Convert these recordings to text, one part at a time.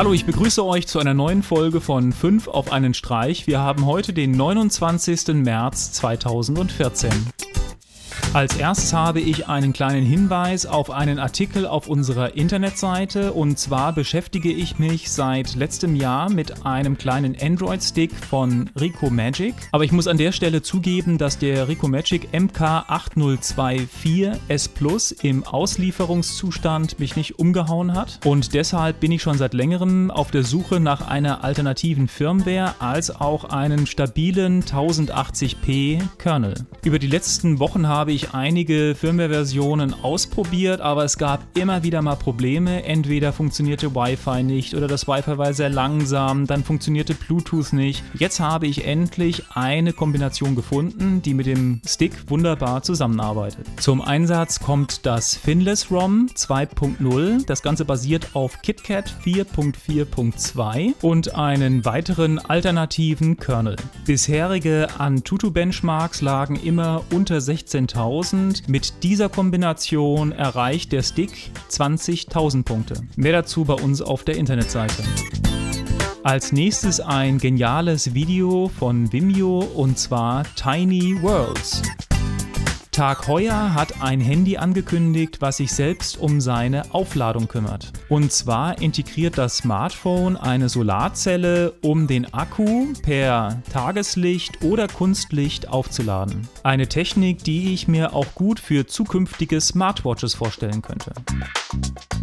Hallo, ich begrüße euch zu einer neuen Folge von 5 auf einen Streich. Wir haben heute den 29. März 2014. Als erstes habe ich einen kleinen Hinweis auf einen Artikel auf unserer Internetseite und zwar beschäftige ich mich seit letztem Jahr mit einem kleinen Android-Stick von Rico Magic. Aber ich muss an der Stelle zugeben, dass der Rico Magic MK8024S Plus im Auslieferungszustand mich nicht umgehauen hat und deshalb bin ich schon seit längerem auf der Suche nach einer alternativen Firmware als auch einen stabilen 1080p Kernel. Über die letzten Wochen habe ich ich einige Firmware-Versionen ausprobiert, aber es gab immer wieder mal Probleme. Entweder funktionierte Wi-Fi nicht oder das Wi-Fi war sehr langsam, dann funktionierte Bluetooth nicht. Jetzt habe ich endlich eine Kombination gefunden, die mit dem Stick wunderbar zusammenarbeitet. Zum Einsatz kommt das Finless ROM 2.0. Das Ganze basiert auf KitKat 4.4.2 und einen weiteren alternativen Kernel. Bisherige Antutu-Benchmarks lagen immer unter 16.000 1000. Mit dieser Kombination erreicht der Stick 20.000 Punkte. Mehr dazu bei uns auf der Internetseite. Als nächstes ein geniales Video von Vimeo und zwar Tiny Worlds. Tag Heuer hat ein Handy angekündigt, was sich selbst um seine Aufladung kümmert. Und zwar integriert das Smartphone eine Solarzelle, um den Akku per Tageslicht oder Kunstlicht aufzuladen. Eine Technik, die ich mir auch gut für zukünftige Smartwatches vorstellen könnte.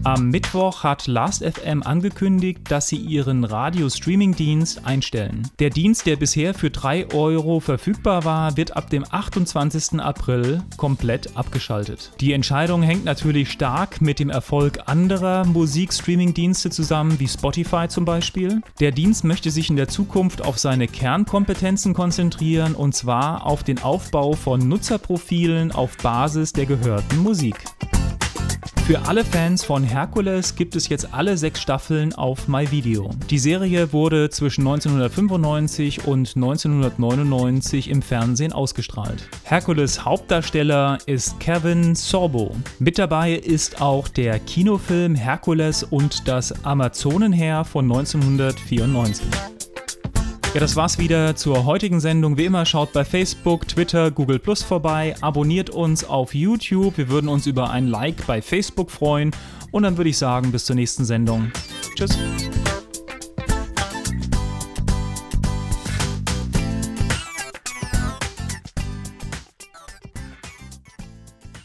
Am Mittwoch hat Last.fm angekündigt, dass sie ihren Radio-Streaming-Dienst einstellen. Der Dienst, der bisher für 3 Euro verfügbar war, wird ab dem 28. April komplett abgeschaltet. Die Entscheidung hängt natürlich stark mit dem Erfolg anderer Musikstreaming-Dienste zusammen, wie Spotify zum Beispiel. Der Dienst möchte sich in der Zukunft auf seine Kernkompetenzen konzentrieren und zwar auf den Aufbau von Nutzerprofilen auf Basis der gehörten Musik. Für alle Fans von Hercules gibt es jetzt alle sechs Staffeln auf MyVideo. Die Serie wurde zwischen 1995 und 1999 im Fernsehen ausgestrahlt. Hercules Hauptdarsteller ist Kevin Sorbo. Mit dabei ist auch der Kinofilm Hercules und das Amazonenheer von 1994. Ja, das war's wieder zur heutigen Sendung. Wie immer, schaut bei Facebook, Twitter, Google Plus vorbei, abonniert uns auf YouTube. Wir würden uns über ein Like bei Facebook freuen. Und dann würde ich sagen, bis zur nächsten Sendung. Tschüss.